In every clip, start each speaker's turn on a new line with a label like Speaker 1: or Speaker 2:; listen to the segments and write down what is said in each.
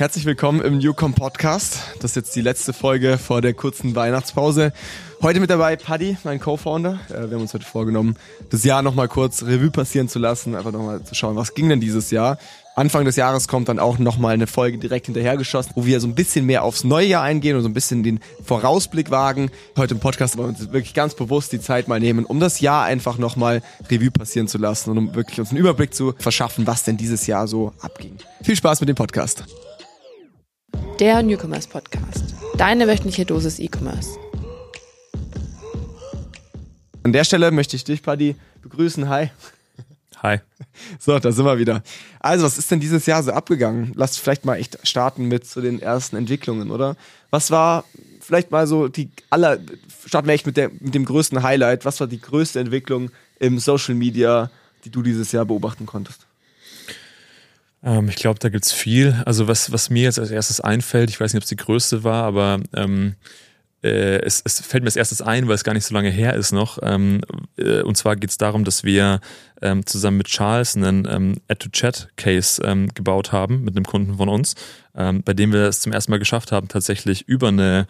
Speaker 1: Herzlich willkommen im Newcom Podcast. Das ist jetzt die letzte Folge vor der kurzen Weihnachtspause. Heute mit dabei Paddy, mein Co-Founder. Äh, wir haben uns heute vorgenommen, das Jahr nochmal kurz Revue passieren zu lassen, einfach nochmal zu schauen, was ging denn dieses Jahr. Anfang des Jahres kommt dann auch nochmal eine Folge direkt hinterhergeschossen, wo wir so ein bisschen mehr aufs neue Jahr eingehen und so ein bisschen den Vorausblick wagen. Heute im Podcast wollen wir uns wirklich ganz bewusst die Zeit mal nehmen, um das Jahr einfach nochmal Revue passieren zu lassen und um wirklich uns einen Überblick zu verschaffen, was denn dieses Jahr so abging. Viel Spaß mit dem Podcast.
Speaker 2: Der Newcomers Podcast. Deine wöchentliche Dosis E-Commerce.
Speaker 1: An der Stelle möchte ich dich, Paddy, begrüßen. Hi.
Speaker 3: Hi.
Speaker 1: So, da sind wir wieder. Also, was ist denn dieses Jahr so abgegangen? Lass vielleicht mal echt starten mit zu so den ersten Entwicklungen, oder? Was war vielleicht mal so die aller, starten wir echt mit, der, mit dem größten Highlight. Was war die größte Entwicklung im Social Media, die du dieses Jahr beobachten konntest?
Speaker 3: Ähm, ich glaube, da gibt's viel. Also was, was mir jetzt als erstes einfällt, ich weiß nicht, ob es die größte war, aber ähm, äh, es, es fällt mir als erstes ein, weil es gar nicht so lange her ist noch. Ähm, äh, und zwar geht's darum, dass wir ähm, zusammen mit Charles einen ähm, Add-to-Chat-Case ähm, gebaut haben mit einem Kunden von uns, ähm, bei dem wir es zum ersten Mal geschafft haben, tatsächlich über eine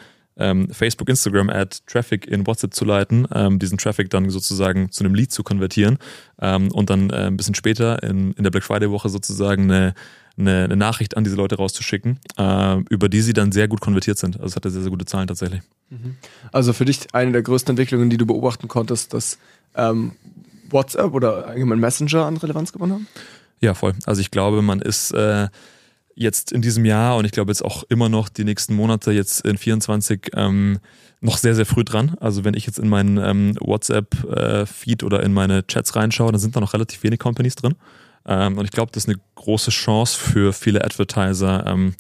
Speaker 3: Facebook, Instagram Ad Traffic in WhatsApp zu leiten, ähm, diesen Traffic dann sozusagen zu einem Lead zu konvertieren ähm, und dann äh, ein bisschen später in, in der Black Friday Woche sozusagen eine, eine, eine Nachricht an diese Leute rauszuschicken, äh, über die sie dann sehr gut konvertiert sind. Also es hatte sehr, sehr gute Zahlen tatsächlich.
Speaker 1: Mhm. Also für dich eine der größten Entwicklungen, die du beobachten konntest, dass ähm, WhatsApp oder allgemein Messenger an Relevanz gewonnen haben?
Speaker 3: Ja, voll. Also ich glaube, man ist äh, jetzt in diesem Jahr und ich glaube jetzt auch immer noch die nächsten Monate, jetzt in 24, ähm, noch sehr, sehr früh dran. Also wenn ich jetzt in meinen ähm, WhatsApp-Feed äh, oder in meine Chats reinschaue, dann sind da noch relativ wenig Companies drin. Ähm, und ich glaube, das ist eine große Chance für viele Advertiser, ähm,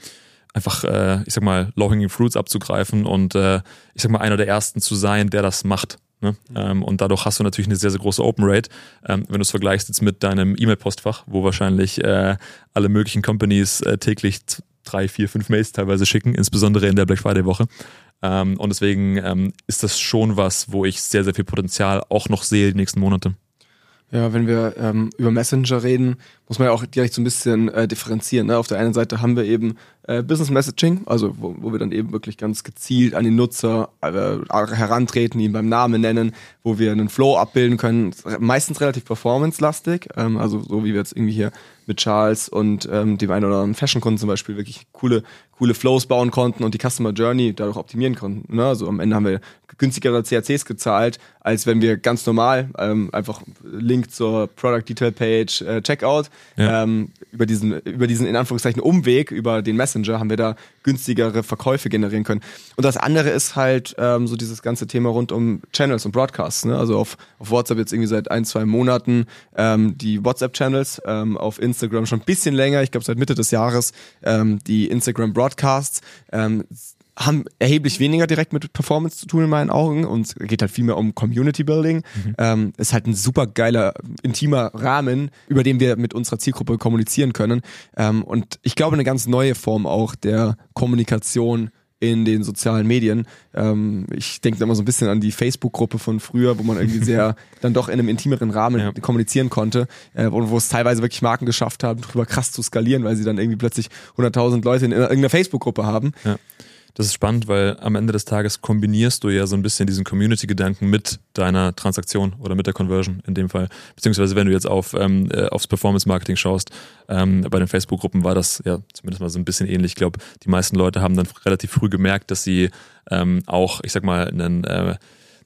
Speaker 3: einfach, äh, ich sag mal, Low-Hanging Fruits abzugreifen und äh, ich sag mal, einer der ersten zu sein, der das macht. Ne? Ähm, und dadurch hast du natürlich eine sehr, sehr große Open Rate. Ähm, wenn du es vergleichst jetzt mit deinem E-Mail-Postfach, wo wahrscheinlich äh, alle möglichen Companies äh, täglich drei, vier, fünf Mails teilweise schicken, insbesondere in der Black Friday-Woche. Ähm, und deswegen ähm, ist das schon was, wo ich sehr, sehr viel Potenzial auch noch sehe die nächsten Monate.
Speaker 1: Ja, wenn wir ähm, über Messenger reden, muss man ja auch direkt so ein bisschen äh, differenzieren. Ne? Auf der einen Seite haben wir eben äh, Business Messaging, also wo, wo wir dann eben wirklich ganz gezielt an den Nutzer äh, herantreten, ihn beim Namen nennen, wo wir einen Flow abbilden können, meistens relativ performance-lastig, ähm, also so wie wir jetzt irgendwie hier mit Charles und ähm, dem einen oder anderen Fashion-Kunden zum Beispiel wirklich coole, coole Flows bauen konnten und die Customer Journey dadurch optimieren konnten. Ne? Also am Ende haben wir günstigere CACs gezahlt, als wenn wir ganz normal ähm, einfach Link zur Product Detail Page, äh, Checkout, ja. ähm, über diesen, über diesen in Anführungszeichen Umweg, über den Messenger haben wir da günstigere Verkäufe generieren können. Und das andere ist halt ähm, so dieses ganze Thema rund um Channels und Broadcasts. Ne? Also auf, auf WhatsApp jetzt irgendwie seit ein, zwei Monaten ähm, die WhatsApp-Channels, ähm, auf Instagram schon ein bisschen länger, ich glaube seit Mitte des Jahres, ähm, die Instagram Broadcasts. Ähm, haben erheblich weniger direkt mit Performance zu tun in meinen Augen und es geht halt viel mehr um Community Building. Mhm. Ähm, ist halt ein super geiler, intimer Rahmen, über den wir mit unserer Zielgruppe kommunizieren können. Ähm, und ich glaube, eine ganz neue Form auch der Kommunikation in den sozialen Medien. Ähm, ich denke immer so ein bisschen an die Facebook-Gruppe von früher, wo man irgendwie sehr dann doch in einem intimeren Rahmen ja. kommunizieren konnte äh, und wo es teilweise wirklich Marken geschafft haben, darüber krass zu skalieren, weil sie dann irgendwie plötzlich 100.000 Leute in irgendeiner Facebook-Gruppe haben.
Speaker 3: Ja. Das ist spannend, weil am Ende des Tages kombinierst du ja so ein bisschen diesen Community-Gedanken mit deiner Transaktion oder mit der Conversion in dem Fall. Beziehungsweise wenn du jetzt auf ähm, äh, aufs Performance-Marketing schaust, ähm, bei den Facebook-Gruppen war das ja zumindest mal so ein bisschen ähnlich. Ich glaube, die meisten Leute haben dann relativ früh gemerkt, dass sie ähm, auch, ich sag mal, einen äh,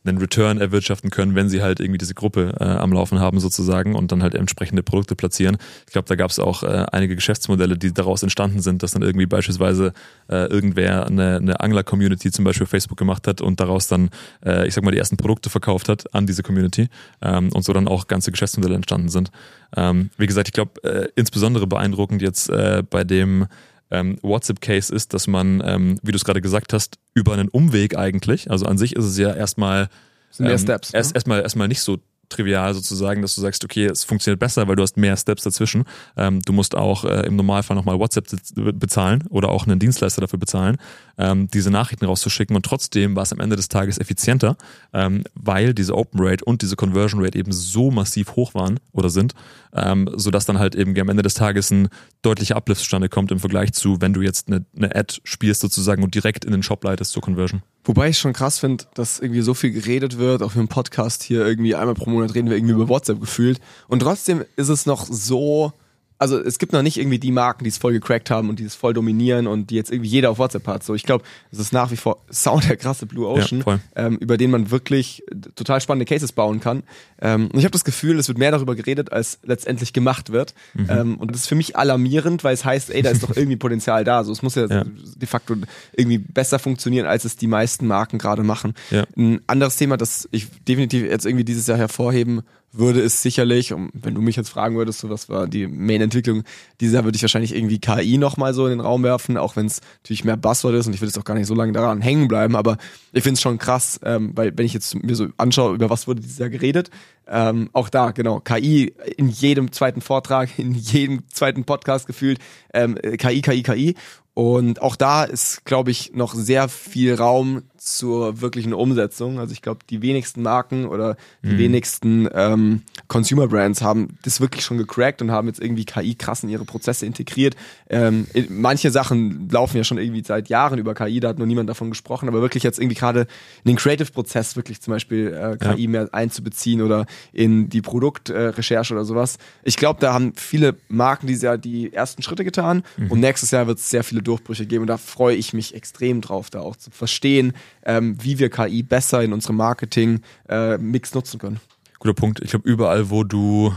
Speaker 3: einen Return erwirtschaften können, wenn sie halt irgendwie diese Gruppe äh, am Laufen haben sozusagen und dann halt entsprechende Produkte platzieren. Ich glaube, da gab es auch äh, einige Geschäftsmodelle, die daraus entstanden sind, dass dann irgendwie beispielsweise äh, irgendwer eine, eine Angler-Community zum Beispiel Facebook gemacht hat und daraus dann, äh, ich sag mal, die ersten Produkte verkauft hat an diese Community ähm, und so dann auch ganze Geschäftsmodelle entstanden sind. Ähm, wie gesagt, ich glaube, äh, insbesondere beeindruckend jetzt äh, bei dem ähm, WhatsApp-Case ist, dass man, ähm, wie du es gerade gesagt hast, über einen Umweg eigentlich, also an sich ist es ja erstmal
Speaker 1: sind mehr ähm.
Speaker 3: Erst,
Speaker 1: ne?
Speaker 3: erstmal, erstmal nicht so trivial sozusagen, dass du sagst, okay, es funktioniert besser, weil du hast mehr Steps dazwischen. Ähm, du musst auch äh, im Normalfall nochmal WhatsApp bezahlen oder auch einen Dienstleister dafür bezahlen, ähm, diese Nachrichten rauszuschicken und trotzdem war es am Ende des Tages effizienter, ähm, weil diese Open Rate und diese Conversion Rate eben so massiv hoch waren oder sind, ähm, sodass dann halt eben am Ende des Tages ein deutlicher Uplift zustande kommt im Vergleich zu, wenn du jetzt eine, eine Ad spielst sozusagen und direkt in den Shop leitest zur Conversion.
Speaker 1: Wobei ich schon krass finde, dass irgendwie so viel geredet wird, auch im Podcast hier irgendwie einmal pro Monat reden wir irgendwie über WhatsApp gefühlt. Und trotzdem ist es noch so also es gibt noch nicht irgendwie die Marken, die es voll gecrackt haben und die es voll dominieren und die jetzt irgendwie jeder auf WhatsApp hat. So, ich glaube, es ist nach wie vor Sound der krasse Blue Ocean, ja, ähm, über den man wirklich total spannende Cases bauen kann. Ähm, und ich habe das Gefühl, es wird mehr darüber geredet, als letztendlich gemacht wird. Mhm. Ähm, und das ist für mich alarmierend, weil es heißt, ey, da ist doch irgendwie Potenzial da. Also es muss ja, ja, de facto irgendwie besser funktionieren, als es die meisten Marken gerade machen. Ja. Ein anderes Thema, das ich definitiv jetzt irgendwie dieses Jahr hervorheben würde es sicherlich, wenn du mich jetzt fragen würdest, so was war die Main-Entwicklung, dieser würde ich wahrscheinlich irgendwie KI nochmal so in den Raum werfen, auch wenn es natürlich mehr Buzzword ist und ich würde jetzt auch gar nicht so lange daran hängen bleiben, aber ich finde es schon krass, ähm, weil wenn ich jetzt mir so anschaue, über was wurde dieses Jahr geredet, ähm, auch da, genau, KI in jedem zweiten Vortrag, in jedem zweiten Podcast gefühlt, ähm, KI, KI, KI und auch da ist, glaube ich, noch sehr viel Raum zur wirklichen Umsetzung. Also ich glaube, die wenigsten Marken oder die mhm. wenigsten ähm, Consumer Brands haben das wirklich schon gecrackt und haben jetzt irgendwie KI krass in ihre Prozesse integriert. Ähm, manche Sachen laufen ja schon irgendwie seit Jahren über KI, da hat nur niemand davon gesprochen, aber wirklich jetzt irgendwie gerade in den Creative-Prozess wirklich zum Beispiel äh, KI ja. mehr einzubeziehen oder in die Produktrecherche äh, oder sowas. Ich glaube, da haben viele Marken dieses Jahr die ersten Schritte getan mhm. und nächstes Jahr wird es sehr viele Durchbrüche geben und da freue ich mich extrem drauf, da auch zu verstehen, ähm, wie wir KI besser in unserem Marketing-Mix äh, nutzen können.
Speaker 3: Guter Punkt. Ich glaube, überall, wo du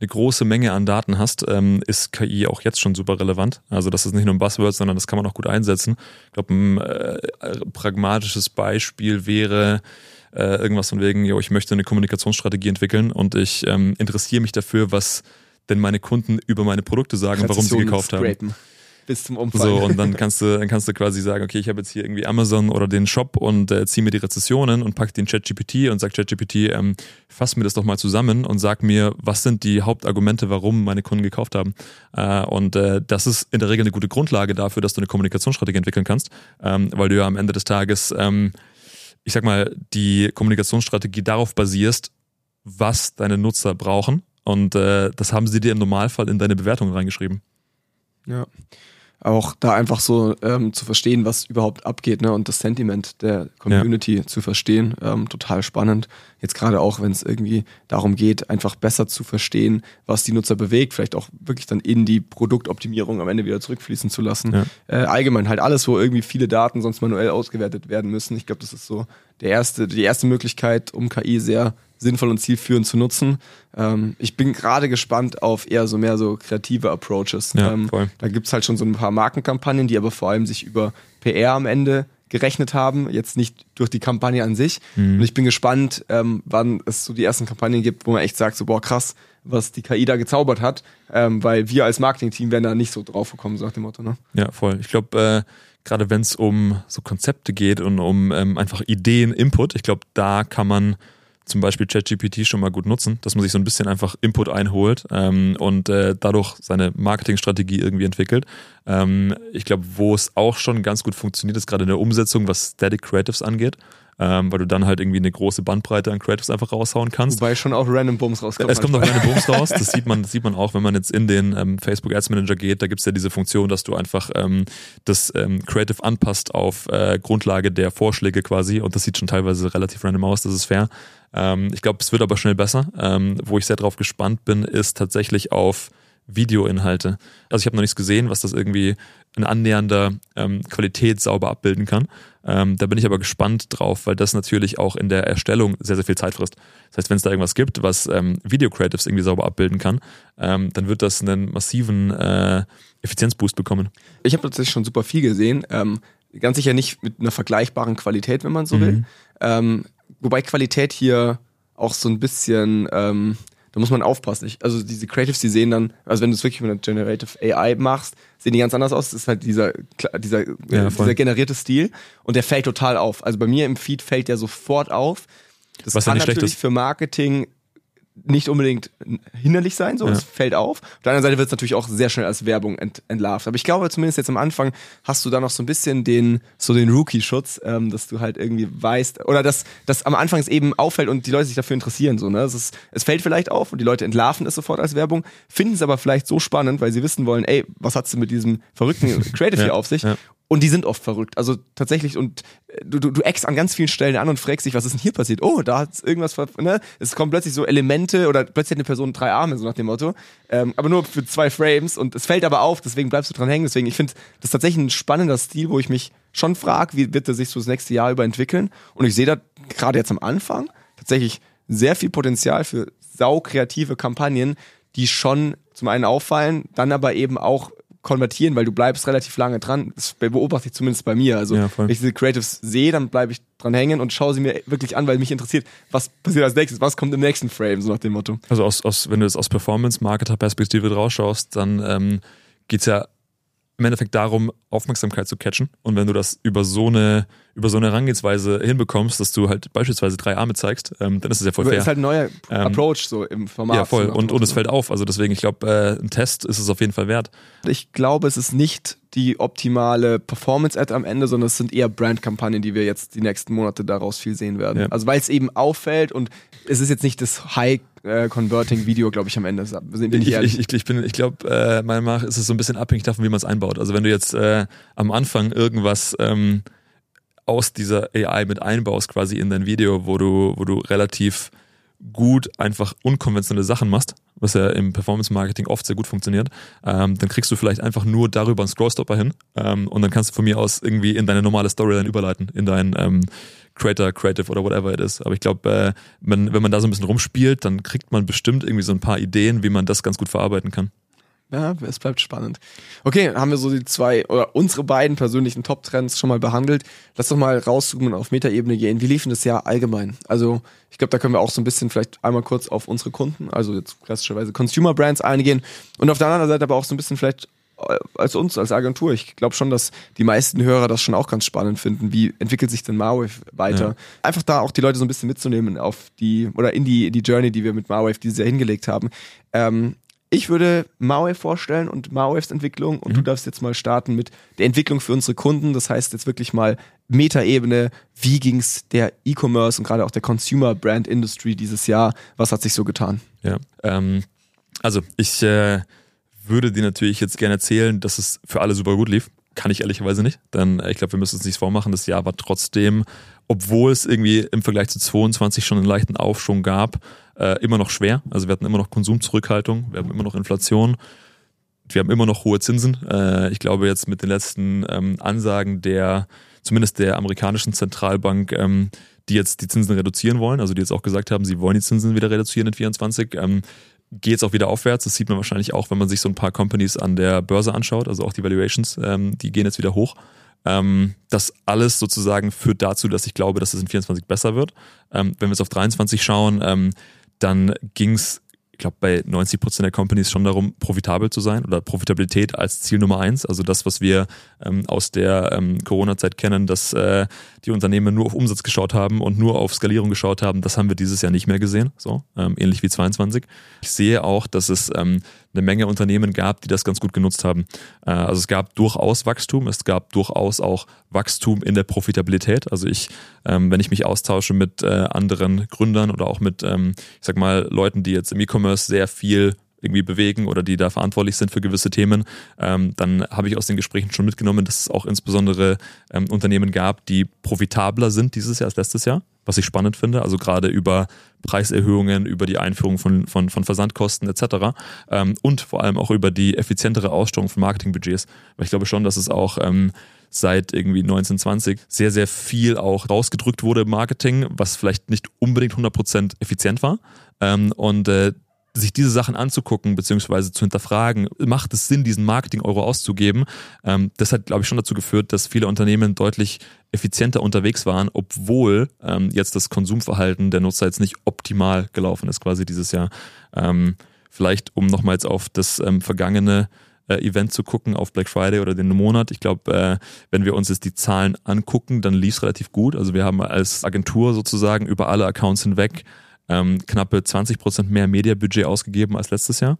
Speaker 3: eine große Menge an Daten hast, ähm, ist KI auch jetzt schon super relevant. Also das ist nicht nur ein Buzzword, sondern das kann man auch gut einsetzen. Ich glaube, ein äh, pragmatisches Beispiel wäre äh, irgendwas von wegen, yo, ich möchte eine Kommunikationsstrategie entwickeln und ich ähm, interessiere mich dafür, was denn meine Kunden über meine Produkte sagen, warum sie gekauft haben
Speaker 1: bis zum Umfang.
Speaker 3: So, und dann kannst du, dann kannst du quasi sagen, okay, ich habe jetzt hier irgendwie Amazon oder den Shop und äh, ziehe mir die Rezessionen und pack den ChatGPT und sag ChatGPT, ähm, fass mir das doch mal zusammen und sag mir, was sind die Hauptargumente, warum meine Kunden gekauft haben. Äh, und äh, das ist in der Regel eine gute Grundlage dafür, dass du eine Kommunikationsstrategie entwickeln kannst, ähm, weil du ja am Ende des Tages, ähm, ich sag mal, die Kommunikationsstrategie darauf basierst, was deine Nutzer brauchen. Und äh, das haben sie dir im Normalfall in deine Bewertung reingeschrieben.
Speaker 1: Ja auch da einfach so ähm, zu verstehen, was überhaupt abgeht, ne? Und das Sentiment der Community ja. zu verstehen, ähm, total spannend. Jetzt gerade auch, wenn es irgendwie darum geht, einfach besser zu verstehen, was die Nutzer bewegt, vielleicht auch wirklich dann in die Produktoptimierung am Ende wieder zurückfließen zu lassen. Ja. Äh, allgemein halt alles, wo irgendwie viele Daten sonst manuell ausgewertet werden müssen. Ich glaube, das ist so der erste, die erste Möglichkeit, um KI sehr sinnvoll und zielführend zu nutzen. Ähm, ich bin gerade gespannt auf eher so mehr so kreative Approaches. Ja, ähm, da gibt's halt schon so ein paar Markenkampagnen, die aber vor allem sich über PR am Ende gerechnet haben, jetzt nicht durch die Kampagne an sich. Mhm. Und ich bin gespannt, ähm, wann es so die ersten Kampagnen gibt, wo man echt sagt, so boah krass, was die KI da gezaubert hat, ähm, weil wir als Marketingteam wären da nicht so drauf gekommen, so nach dem Motto. Ne?
Speaker 3: Ja, voll. Ich glaube, äh, gerade wenn es um so Konzepte geht und um ähm, einfach Ideen, Input, ich glaube, da kann man zum Beispiel ChatGPT schon mal gut nutzen, dass man sich so ein bisschen einfach Input einholt ähm, und äh, dadurch seine Marketingstrategie irgendwie entwickelt. Ähm, ich glaube, wo es auch schon ganz gut funktioniert, ist gerade in der Umsetzung, was Static Creatives angeht ähm, weil du dann halt irgendwie eine große Bandbreite an Creatives einfach raushauen kannst.
Speaker 1: Wobei schon auch Random Booms rauskommt.
Speaker 3: Es kommt auch Random Booms raus, das sieht man, das sieht man auch, wenn man jetzt in den ähm, Facebook Ads Manager geht, da gibt's ja diese Funktion, dass du einfach ähm, das ähm, Creative anpasst auf äh, Grundlage der Vorschläge quasi und das sieht schon teilweise relativ random aus, das ist fair. Ähm, ich glaube, es wird aber schnell besser. Ähm, wo ich sehr drauf gespannt bin, ist tatsächlich auf Videoinhalte. Also ich habe noch nichts gesehen, was das irgendwie in annähernder ähm, Qualität sauber abbilden kann. Ähm, da bin ich aber gespannt drauf, weil das natürlich auch in der Erstellung sehr, sehr viel Zeit frisst. Das heißt, wenn es da irgendwas gibt, was ähm, Video-Creatives irgendwie sauber abbilden kann, ähm, dann wird das einen massiven äh, Effizienzboost bekommen.
Speaker 1: Ich habe tatsächlich schon super viel gesehen. Ähm, ganz sicher nicht mit einer vergleichbaren Qualität, wenn man so mhm. will. Wobei Qualität hier auch so ein bisschen ähm, da muss man aufpassen. Ich, also diese Creatives, die sehen dann, also wenn du es wirklich mit einer Generative AI machst, sehen die ganz anders aus. Das ist halt dieser, dieser, ja, dieser generierte Stil und der fällt total auf. Also bei mir im Feed fällt der sofort auf. Das Was kann ja natürlich für Marketing nicht unbedingt hinderlich sein, so, ja. es fällt auf. Auf der anderen Seite wird es natürlich auch sehr schnell als Werbung ent entlarvt. Aber ich glaube, zumindest jetzt am Anfang hast du da noch so ein bisschen den, so den Rookie-Schutz, ähm, dass du halt irgendwie weißt, oder dass, dass am Anfang es eben auffällt und die Leute sich dafür interessieren, so, ne? Es, ist, es fällt vielleicht auf und die Leute entlarven es sofort als Werbung, finden es aber vielleicht so spannend, weil sie wissen wollen, ey, was hat's denn mit diesem verrückten Creative ja. hier auf sich? Ja. Und die sind oft verrückt. Also tatsächlich, und äh, du, du, du eckst an ganz vielen Stellen an und fragst dich, was ist denn hier passiert? Oh, da hat irgendwas, ne? Es kommen plötzlich so Elemente oder plötzlich hat eine Person drei Arme, so nach dem Motto. Ähm, aber nur für zwei Frames und es fällt aber auf, deswegen bleibst du dran hängen. Deswegen, ich finde, das ist tatsächlich ein spannender Stil, wo ich mich schon frage, wie wird er sich so das nächste Jahr über entwickeln? Und ich sehe da gerade jetzt am Anfang tatsächlich sehr viel Potenzial für saukreative Kampagnen, die schon zum einen auffallen, dann aber eben auch konvertieren, weil du bleibst relativ lange dran. Das beobachte ich zumindest bei mir. Also ja, wenn ich diese Creatives sehe, dann bleibe ich dran hängen und schaue sie mir wirklich an, weil mich interessiert, was passiert als nächstes, was kommt im nächsten Frame, so nach dem Motto.
Speaker 3: Also aus, aus wenn du jetzt aus Performance-Marketer-Perspektive drauf schaust, dann ähm, geht ja im Endeffekt darum, Aufmerksamkeit zu catchen. Und wenn du das über so eine, über so eine Herangehensweise hinbekommst, dass du halt beispielsweise drei Arme zeigst, ähm, dann ist es ja voll fair. Das
Speaker 1: ist halt ein neuer ähm, Approach so im Format.
Speaker 3: Ja, voll. Und, und es fällt auf. Also deswegen, ich glaube, äh, ein Test ist es auf jeden Fall wert.
Speaker 1: Ich glaube, es ist nicht die optimale Performance-Ad am Ende, sondern es sind eher Brand-Kampagnen, die wir jetzt die nächsten Monate daraus viel sehen werden. Ja. Also weil es eben auffällt und es ist jetzt nicht das High äh, Converting Video, glaube ich, am Ende.
Speaker 3: Bin ich, ich, ich, ich, ich glaube, äh, meiner Meinung nach ist es so ein bisschen abhängig davon, wie man es einbaut. Also wenn du jetzt äh, am Anfang irgendwas ähm, aus dieser AI mit einbaust, quasi in dein Video, wo du, wo du relativ gut einfach unkonventionelle Sachen machst, was ja im Performance-Marketing oft sehr gut funktioniert, ähm, dann kriegst du vielleicht einfach nur darüber einen Scrollstopper hin ähm, und dann kannst du von mir aus irgendwie in deine normale Storyline überleiten, in dein ähm, Creator, Creative oder whatever it is. Aber ich glaube, äh, wenn, wenn man da so ein bisschen rumspielt, dann kriegt man bestimmt irgendwie so ein paar Ideen, wie man das ganz gut verarbeiten kann.
Speaker 1: Ja, es bleibt spannend. Okay, haben wir so die zwei oder unsere beiden persönlichen Top-Trends schon mal behandelt. Lass doch mal rauszoomen und auf Metaebene gehen. Wie liefen das Jahr allgemein? Also, ich glaube, da können wir auch so ein bisschen vielleicht einmal kurz auf unsere Kunden, also jetzt klassischerweise Consumer Brands eingehen und auf der anderen Seite aber auch so ein bisschen vielleicht äh, als uns, als Agentur. Ich glaube schon, dass die meisten Hörer das schon auch ganz spannend finden. Wie entwickelt sich denn Marwave weiter? Ja. Einfach da auch die Leute so ein bisschen mitzunehmen auf die, oder in die, die Journey, die wir mit Marwave dieses Jahr hingelegt haben. Ähm, ich würde Marwave vorstellen und Marwaves Entwicklung und mhm. du darfst jetzt mal starten mit der Entwicklung für unsere Kunden. Das heißt jetzt wirklich mal Metaebene. Wie ging es der E-Commerce und gerade auch der Consumer Brand Industry dieses Jahr? Was hat sich so getan?
Speaker 3: Ja, ähm, also ich äh, würde dir natürlich jetzt gerne erzählen, dass es für alle super gut lief. Kann ich ehrlicherweise nicht, denn äh, ich glaube, wir müssen uns nichts vormachen. Das Jahr war trotzdem, obwohl es irgendwie im Vergleich zu 22 schon einen leichten Aufschwung gab, äh, immer noch schwer. Also wir hatten immer noch Konsumzurückhaltung, wir haben immer noch Inflation, wir haben immer noch hohe Zinsen. Äh, ich glaube jetzt mit den letzten ähm, Ansagen der, zumindest der amerikanischen Zentralbank, ähm, die jetzt die Zinsen reduzieren wollen, also die jetzt auch gesagt haben, sie wollen die Zinsen wieder reduzieren in 24, ähm, geht es auch wieder aufwärts. Das sieht man wahrscheinlich auch, wenn man sich so ein paar Companies an der Börse anschaut, also auch die Valuations, ähm, die gehen jetzt wieder hoch. Ähm, das alles sozusagen führt dazu, dass ich glaube, dass es in 24 besser wird. Ähm, wenn wir jetzt auf 23 schauen, ähm, dann ging es ich glaube, bei 90 Prozent der Companies schon darum, profitabel zu sein oder Profitabilität als Ziel Nummer eins. Also das, was wir ähm, aus der ähm, Corona-Zeit kennen, dass äh, die Unternehmen nur auf Umsatz geschaut haben und nur auf Skalierung geschaut haben, das haben wir dieses Jahr nicht mehr gesehen. So ähm, ähnlich wie 22. Ich sehe auch, dass es ähm, eine Menge Unternehmen gab, die das ganz gut genutzt haben. Äh, also es gab durchaus Wachstum, es gab durchaus auch Wachstum in der Profitabilität. Also ich, ähm, wenn ich mich austausche mit äh, anderen Gründern oder auch mit, ähm, ich sag mal, Leuten, die jetzt im E-Commerce sehr viel irgendwie bewegen oder die da verantwortlich sind für gewisse Themen, ähm, dann habe ich aus den Gesprächen schon mitgenommen, dass es auch insbesondere ähm, Unternehmen gab, die profitabler sind dieses Jahr als letztes Jahr, was ich spannend finde. Also gerade über Preiserhöhungen, über die Einführung von, von, von Versandkosten etc. Ähm, und vor allem auch über die effizientere Ausstellung von Marketingbudgets. Weil ich glaube schon, dass es auch ähm, seit irgendwie 1920 sehr, sehr viel auch rausgedrückt wurde im Marketing, was vielleicht nicht unbedingt 100% effizient war. Ähm, und äh, sich diese Sachen anzugucken beziehungsweise zu hinterfragen, macht es Sinn, diesen Marketing-Euro auszugeben? Ähm, das hat, glaube ich, schon dazu geführt, dass viele Unternehmen deutlich effizienter unterwegs waren, obwohl ähm, jetzt das Konsumverhalten der Nutzer jetzt nicht optimal gelaufen ist, quasi dieses Jahr. Ähm, vielleicht, um nochmal jetzt auf das ähm, vergangene äh, Event zu gucken, auf Black Friday oder den Monat. Ich glaube, äh, wenn wir uns jetzt die Zahlen angucken, dann lief es relativ gut. Also wir haben als Agentur sozusagen über alle Accounts hinweg ähm, knappe 20% mehr Mediabudget ausgegeben als letztes Jahr,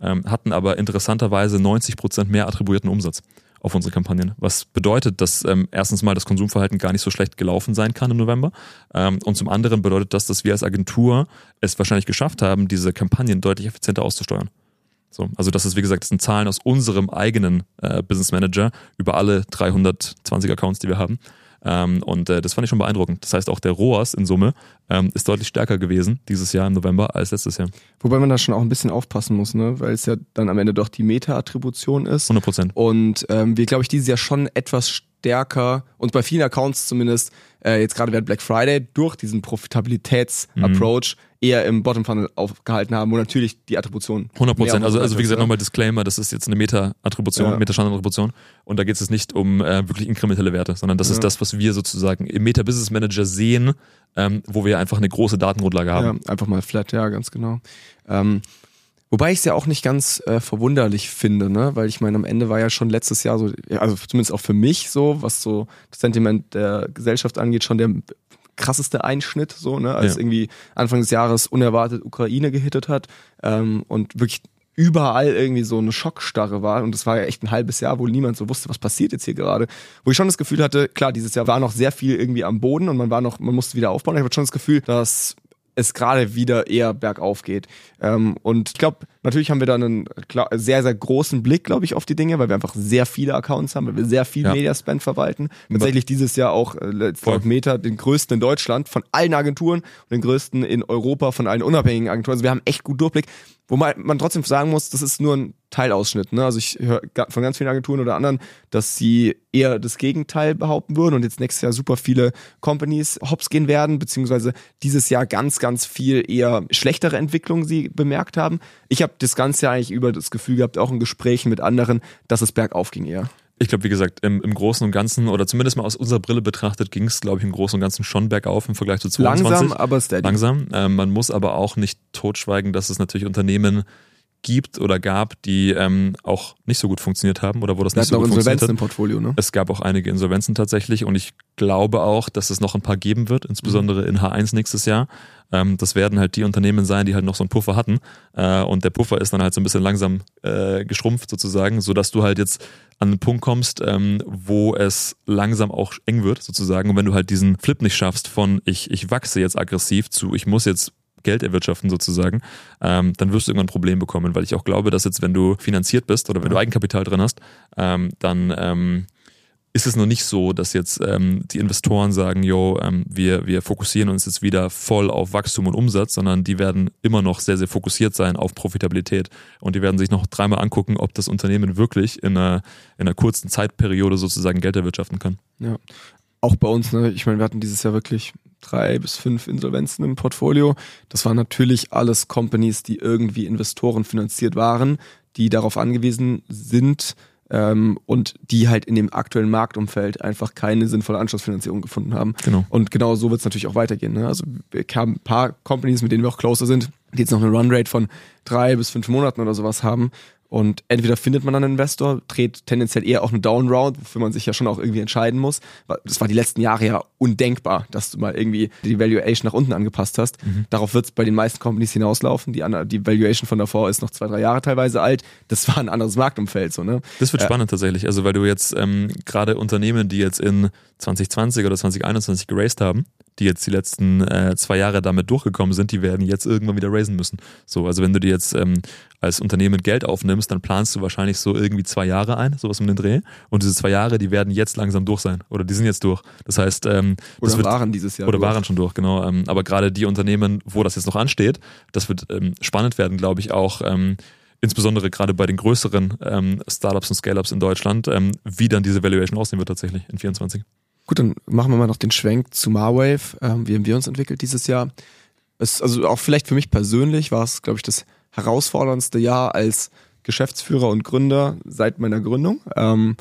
Speaker 3: ähm, hatten aber interessanterweise 90% mehr attribuierten Umsatz auf unsere Kampagnen. Was bedeutet, dass ähm, erstens mal das Konsumverhalten gar nicht so schlecht gelaufen sein kann im November. Ähm, und zum anderen bedeutet das, dass wir als Agentur es wahrscheinlich geschafft haben, diese Kampagnen deutlich effizienter auszusteuern. So, also das ist wie gesagt, das sind Zahlen aus unserem eigenen äh, Business Manager über alle 320 Accounts, die wir haben. Ähm, und äh, das fand ich schon beeindruckend. Das heißt, auch der ROAS in Summe ähm, ist deutlich stärker gewesen dieses Jahr im November als letztes Jahr.
Speaker 1: Wobei man da schon auch ein bisschen aufpassen muss, ne? weil es ja dann am Ende doch die Meta-Attribution ist.
Speaker 3: 100 Prozent.
Speaker 1: Und ähm, wir, glaube ich, dieses Jahr schon etwas stärker und bei vielen Accounts zumindest, äh, jetzt gerade während Black Friday, durch diesen Profitabilitäts-Approach mhm. Eher im Bottom-Funnel aufgehalten haben, wo natürlich die Attribution.
Speaker 3: 100 Prozent. Also, also wie gesagt, nochmal Disclaimer, das ist jetzt eine Meta-Attribution, ja. Meta-Standard-Attribution und da geht es nicht um äh, wirklich inkrementelle Werte, sondern das ja. ist das, was wir sozusagen im Meta-Business Manager sehen, ähm, wo wir einfach eine große Datengrundlage haben.
Speaker 1: Ja, einfach mal flat, ja, ganz genau. Ähm, Wobei ich es ja auch nicht ganz äh, verwunderlich finde, ne? Weil ich meine, am Ende war ja schon letztes Jahr so, also zumindest auch für mich so, was so das Sentiment der Gesellschaft angeht, schon der krasseste Einschnitt, so, ne? Als ja. irgendwie Anfang des Jahres unerwartet Ukraine gehittet hat ähm, und wirklich überall irgendwie so eine Schockstarre war und das war ja echt ein halbes Jahr, wo niemand so wusste, was passiert jetzt hier gerade. Wo ich schon das Gefühl hatte, klar, dieses Jahr war noch sehr viel irgendwie am Boden und man war noch, man musste wieder aufbauen. Ich hatte schon das Gefühl, dass es gerade wieder eher bergauf geht. Ähm, und ich glaube, natürlich haben wir da einen sehr, sehr großen Blick, glaube ich, auf die Dinge, weil wir einfach sehr viele Accounts haben, weil wir sehr viel ja. Mediaspend verwalten. Tatsächlich dieses Jahr auch äh, laut Meta den größten in Deutschland von allen Agenturen und den größten in Europa von allen unabhängigen Agenturen. Also wir haben echt gut Durchblick. Wo man, man trotzdem sagen muss, das ist nur ein Teilausschnitt. Ne? Also ich höre von ganz vielen Agenturen oder anderen, dass sie eher das Gegenteil behaupten würden und jetzt nächstes Jahr super viele Companies hops gehen werden, beziehungsweise dieses Jahr ganz, ganz viel eher schlechtere Entwicklungen sie bemerkt haben. Ich habe das ganze Jahr eigentlich über das Gefühl gehabt, auch in Gesprächen mit anderen, dass es bergauf ging eher.
Speaker 3: Ich glaube, wie gesagt, im, im Großen und Ganzen, oder zumindest mal aus unserer Brille betrachtet, ging es, glaube ich, im Großen und Ganzen schon bergauf im Vergleich zu 22.
Speaker 1: Langsam, aber steady.
Speaker 3: Langsam. Ähm, man muss aber auch nicht totschweigen, dass es natürlich Unternehmen gibt oder gab, die ähm, auch nicht so gut funktioniert haben oder wo das
Speaker 1: Wir
Speaker 3: nicht so gut
Speaker 1: funktioniert hat. im Portfolio, ne?
Speaker 3: Es gab auch einige Insolvenzen tatsächlich und ich glaube auch, dass es noch ein paar geben wird, insbesondere in H1 nächstes Jahr. Ähm, das werden halt die Unternehmen sein, die halt noch so einen Puffer hatten äh, und der Puffer ist dann halt so ein bisschen langsam äh, geschrumpft sozusagen, sodass du halt jetzt an einen Punkt kommst, ähm, wo es langsam auch eng wird sozusagen und wenn du halt diesen Flip nicht schaffst von ich, ich wachse jetzt aggressiv zu ich muss jetzt Geld erwirtschaften sozusagen, ähm, dann wirst du irgendwann ein Problem bekommen, weil ich auch glaube, dass jetzt, wenn du finanziert bist oder wenn du Eigenkapital drin hast, ähm, dann ähm, ist es noch nicht so, dass jetzt ähm, die Investoren sagen, yo, ähm, wir, wir fokussieren uns jetzt wieder voll auf Wachstum und Umsatz, sondern die werden immer noch sehr, sehr fokussiert sein auf Profitabilität. Und die werden sich noch dreimal angucken, ob das Unternehmen wirklich in einer, in einer kurzen Zeitperiode sozusagen Geld erwirtschaften kann.
Speaker 1: Ja. Auch bei uns, ne? Ich meine, wir hatten dieses Jahr wirklich drei bis fünf Insolvenzen im Portfolio. Das waren natürlich alles Companies, die irgendwie Investoren finanziert waren, die darauf angewiesen sind ähm, und die halt in dem aktuellen Marktumfeld einfach keine sinnvolle Anschlussfinanzierung gefunden haben.
Speaker 3: Genau.
Speaker 1: Und genau so wird es natürlich auch weitergehen. Ne? Also wir haben ein paar Companies, mit denen wir auch closer sind, die jetzt noch eine Runrate von drei bis fünf Monaten oder sowas haben und entweder findet man dann einen Investor, dreht tendenziell eher auch eine Down-Round, wofür man sich ja schon auch irgendwie entscheiden muss. Das war die letzten Jahre ja undenkbar, dass du mal irgendwie die Valuation nach unten angepasst hast. Mhm. Darauf wird es bei den meisten Companies hinauslaufen. Die, die Valuation von davor ist noch zwei, drei Jahre teilweise alt. Das war ein anderes Marktumfeld. So, ne?
Speaker 3: Das wird äh, spannend tatsächlich. Also weil du jetzt ähm, gerade Unternehmen, die jetzt in 2020 oder 2021 geraced haben, die jetzt die letzten äh, zwei Jahre damit durchgekommen sind, die werden jetzt irgendwann wieder raisen müssen. So, also wenn du dir jetzt ähm, als Unternehmen Geld aufnimmst, dann planst du wahrscheinlich so irgendwie zwei Jahre ein, sowas um den Dreh. Und diese zwei Jahre, die werden jetzt langsam durch sein. Oder die sind jetzt durch. Das heißt, ähm,
Speaker 1: oder
Speaker 3: das wird,
Speaker 1: waren dieses Jahr.
Speaker 3: Oder durch. waren schon durch, genau. Ähm, aber gerade die Unternehmen, wo das jetzt noch ansteht, das wird ähm, spannend werden, glaube ich, auch. Ähm, insbesondere gerade bei den größeren ähm, Startups und Scale-Ups in Deutschland, ähm, wie dann diese Valuation aussehen wird tatsächlich in 24.
Speaker 1: Gut, dann machen wir mal noch den Schwenk zu Marwave. Ähm, wie haben wir uns entwickelt dieses Jahr? Es, also auch vielleicht für mich persönlich war es, glaube ich, das herausforderndste Jahr als Geschäftsführer und Gründer seit meiner Gründung. Ähm,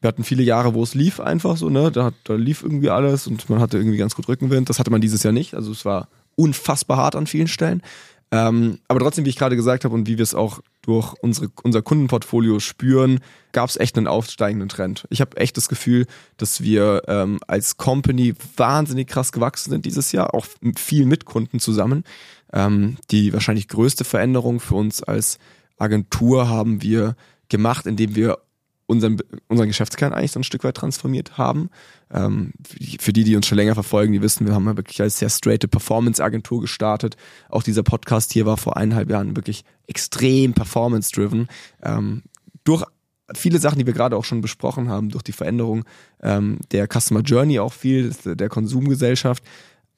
Speaker 1: wir hatten viele Jahre, wo es lief einfach so, ne? Da, da lief irgendwie alles und man hatte irgendwie ganz gut Rückenwind. Das hatte man dieses Jahr nicht. Also es war unfassbar hart an vielen Stellen. Ähm, aber trotzdem, wie ich gerade gesagt habe und wie wir es auch durch unsere, unser Kundenportfolio spüren, gab es echt einen aufsteigenden Trend. Ich habe echt das Gefühl, dass wir ähm, als Company wahnsinnig krass gewachsen sind dieses Jahr, auch viel mit Kunden zusammen. Ähm, die wahrscheinlich größte Veränderung für uns als Agentur haben wir gemacht, indem wir unseren, unseren Geschäftskern eigentlich so ein Stück weit transformiert haben. Ähm, für die, die uns schon länger verfolgen, die wissen, wir haben ja wirklich als sehr straighte Performance-Agentur gestartet. Auch dieser Podcast hier war vor eineinhalb Jahren wirklich extrem performance-driven. Ähm, durch viele Sachen, die wir gerade auch schon besprochen haben, durch die Veränderung ähm, der Customer Journey auch viel, der Konsumgesellschaft,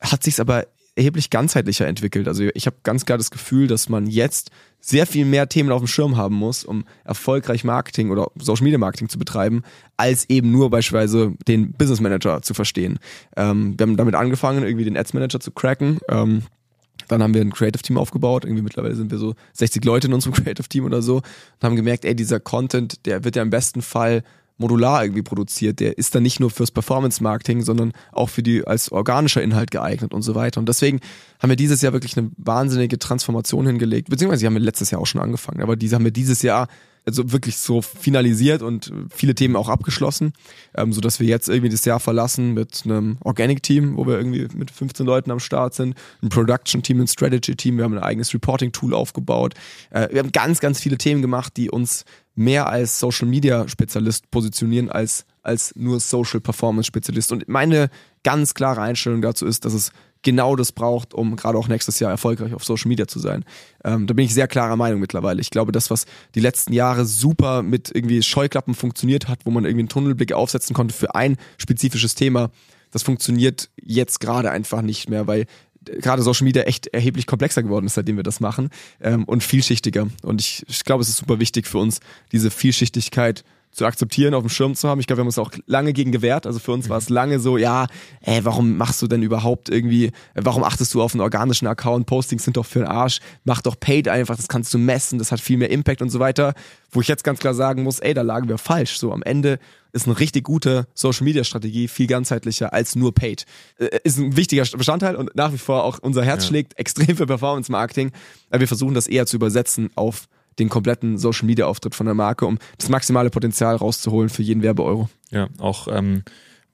Speaker 1: hat sich aber erheblich ganzheitlicher entwickelt. Also ich habe ganz klar das Gefühl, dass man jetzt sehr viel mehr Themen auf dem Schirm haben muss, um erfolgreich Marketing oder Social Media Marketing zu betreiben, als eben nur beispielsweise den Business Manager zu verstehen. Ähm, wir haben damit angefangen, irgendwie den Ads Manager zu cracken. Ähm, dann haben wir ein Creative Team aufgebaut. Irgendwie mittlerweile sind wir so 60 Leute in unserem Creative Team oder so und haben gemerkt, ey, dieser Content, der wird ja im besten Fall modular irgendwie produziert. Der ist dann nicht nur fürs Performance-Marketing, sondern auch für die als organischer Inhalt geeignet und so weiter. Und deswegen haben wir dieses Jahr wirklich eine wahnsinnige Transformation hingelegt, beziehungsweise die haben wir letztes Jahr auch schon angefangen, aber diese haben wir dieses Jahr also wirklich so finalisiert und viele Themen auch abgeschlossen, ähm, so dass wir jetzt irgendwie das Jahr verlassen mit einem Organic-Team, wo wir irgendwie mit 15 Leuten am Start sind, ein Production-Team, ein Strategy-Team, wir haben ein eigenes Reporting-Tool aufgebaut, äh, wir haben ganz, ganz viele Themen gemacht, die uns mehr als Social Media Spezialist positionieren als, als nur Social Performance Spezialist. Und meine ganz klare Einstellung dazu ist, dass es genau das braucht, um gerade auch nächstes Jahr erfolgreich auf Social Media zu sein. Ähm, da bin ich sehr klarer Meinung mittlerweile. Ich glaube, das, was die letzten Jahre super mit irgendwie Scheuklappen funktioniert hat, wo man irgendwie einen Tunnelblick aufsetzen konnte für ein spezifisches Thema, das funktioniert jetzt gerade einfach nicht mehr, weil gerade Social Media echt erheblich komplexer geworden ist, seitdem wir das machen ähm, und vielschichtiger. Und ich, ich glaube, es ist super wichtig für uns, diese Vielschichtigkeit zu akzeptieren, auf dem Schirm zu haben. Ich glaube, wir haben uns auch lange gegen gewehrt. Also für uns war es lange so, ja, ey, warum machst du denn überhaupt irgendwie, warum achtest du auf einen organischen Account? Postings sind doch für den Arsch. Mach doch Paid einfach, das kannst du messen, das hat viel mehr Impact und so weiter. Wo ich jetzt ganz klar sagen muss, ey, da lagen wir falsch. So am Ende ist eine richtig gute Social Media Strategie viel ganzheitlicher als nur Paid. Äh, ist ein wichtiger Bestandteil und nach wie vor auch unser Herz ja. schlägt extrem für Performance Marketing. Aber wir versuchen das eher zu übersetzen auf den kompletten Social Media Auftritt von der Marke, um das maximale Potenzial rauszuholen für jeden Werbeeuro.
Speaker 3: Ja, auch ähm,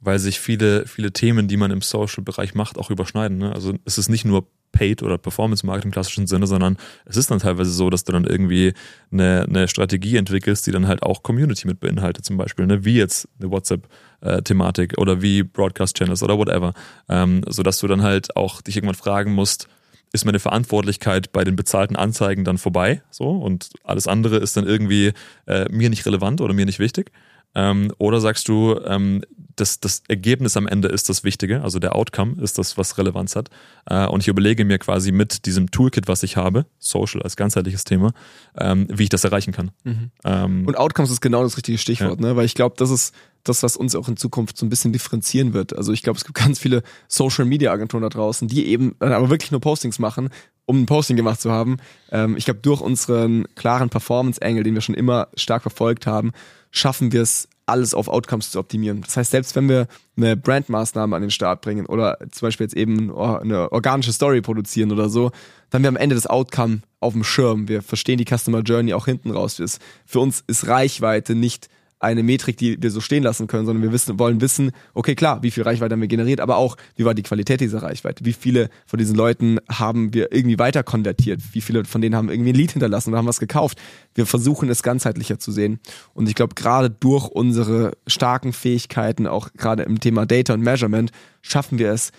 Speaker 3: weil sich viele, viele Themen, die man im Social-Bereich macht, auch überschneiden. Ne? Also es ist nicht nur Paid oder Performance Marketing im klassischen Sinne, sondern es ist dann teilweise so, dass du dann irgendwie eine, eine Strategie entwickelst, die dann halt auch Community mit beinhaltet, zum Beispiel, ne? wie jetzt eine WhatsApp-Thematik oder wie Broadcast-Channels oder whatever, ähm, sodass du dann halt auch dich irgendwann fragen musst, ist meine Verantwortlichkeit bei den bezahlten Anzeigen dann vorbei, so und alles andere ist dann irgendwie äh, mir nicht relevant oder mir nicht wichtig. Ähm, oder sagst du, ähm, das, das Ergebnis am Ende ist das Wichtige, also der Outcome ist das, was Relevanz hat. Äh, und ich überlege mir quasi mit diesem Toolkit, was ich habe, Social als ganzheitliches Thema, ähm, wie ich das erreichen kann. Mhm.
Speaker 1: Ähm, und Outcomes ist genau das richtige Stichwort, ja. ne? weil ich glaube, das ist das, was uns auch in Zukunft so ein bisschen differenzieren wird. Also ich glaube, es gibt ganz viele Social Media Agenturen da draußen, die eben aber wirklich nur Postings machen, um ein Posting gemacht zu haben. Ähm, ich glaube, durch unseren klaren Performance-Angle, den wir schon immer stark verfolgt haben, schaffen wir es, alles auf Outcomes zu optimieren. Das heißt, selbst wenn wir eine Brandmaßnahme an den Start bringen oder zum Beispiel jetzt eben eine organische Story produzieren oder so, dann haben wir am Ende das Outcome auf dem Schirm. Wir verstehen die Customer Journey auch hinten raus. Für uns ist Reichweite nicht eine Metrik, die wir so stehen lassen können, sondern wir wissen, wollen wissen, okay, klar, wie viel Reichweite haben wir generiert, aber auch, wie war die Qualität dieser Reichweite? Wie viele von diesen Leuten haben wir irgendwie weiter konvertiert? Wie viele von denen haben irgendwie ein Lied hinterlassen oder haben was gekauft? Wir versuchen es ganzheitlicher zu sehen. Und ich glaube, gerade durch unsere starken Fähigkeiten, auch gerade im Thema Data und Measurement, schaffen wir es,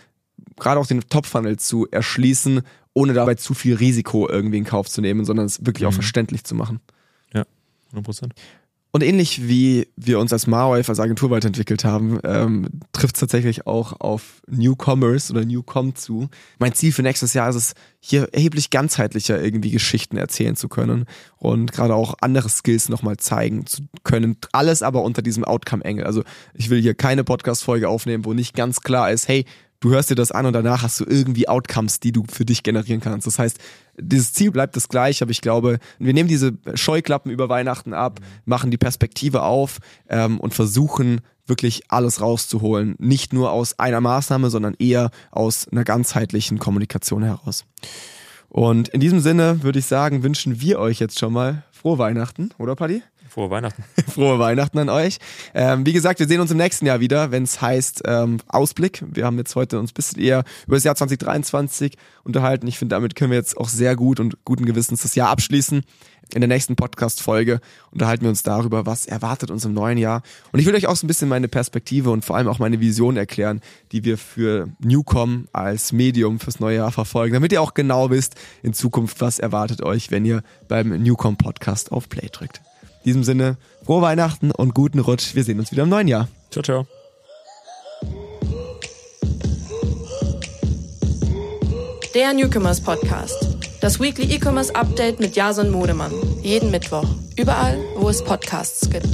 Speaker 1: gerade auch den Top-Funnel zu erschließen, ohne dabei zu viel Risiko irgendwie in Kauf zu nehmen, sondern es wirklich mhm. auch verständlich zu machen.
Speaker 3: Ja, 100 Prozent.
Speaker 1: Und ähnlich wie wir uns als Marwave als Agentur weiterentwickelt haben, ähm, trifft es tatsächlich auch auf Newcomers oder Newcom zu. Mein Ziel für nächstes Jahr ist es, hier erheblich ganzheitlicher irgendwie Geschichten erzählen zu können und gerade auch andere Skills nochmal zeigen zu können. Alles aber unter diesem Outcome-Engel. Also ich will hier keine Podcast-Folge aufnehmen, wo nicht ganz klar ist, hey, du hörst dir das an und danach hast du irgendwie Outcomes, die du für dich generieren kannst. Das heißt, dieses Ziel bleibt das gleiche, aber ich glaube, wir nehmen diese Scheuklappen über Weihnachten ab, machen die Perspektive auf ähm, und versuchen wirklich alles rauszuholen. Nicht nur aus einer Maßnahme, sondern eher aus einer ganzheitlichen Kommunikation heraus. Und in diesem Sinne würde ich sagen, wünschen wir euch jetzt schon mal frohe Weihnachten, oder Paddy?
Speaker 3: Frohe Weihnachten.
Speaker 1: Frohe Weihnachten an euch. Ähm, wie gesagt, wir sehen uns im nächsten Jahr wieder, wenn es heißt ähm, Ausblick. Wir haben jetzt heute uns ein bisschen eher über das Jahr 2023 unterhalten. Ich finde, damit können wir jetzt auch sehr gut und guten Gewissens das Jahr abschließen. In der nächsten Podcast-Folge unterhalten wir uns darüber, was erwartet uns im neuen Jahr. Und ich will euch auch so ein bisschen meine Perspektive und vor allem auch meine Vision erklären, die wir für Newcom als Medium fürs neue Jahr verfolgen, damit ihr auch genau wisst in Zukunft, was erwartet euch, wenn ihr beim Newcom Podcast auf Play drückt. In diesem Sinne, frohe Weihnachten und guten Rutsch. Wir sehen uns wieder im neuen Jahr.
Speaker 3: Ciao, ciao.
Speaker 2: Der Newcomers Podcast. Das Weekly E-Commerce Update mit Jason Modemann. Jeden Mittwoch. Überall, wo es Podcasts gibt.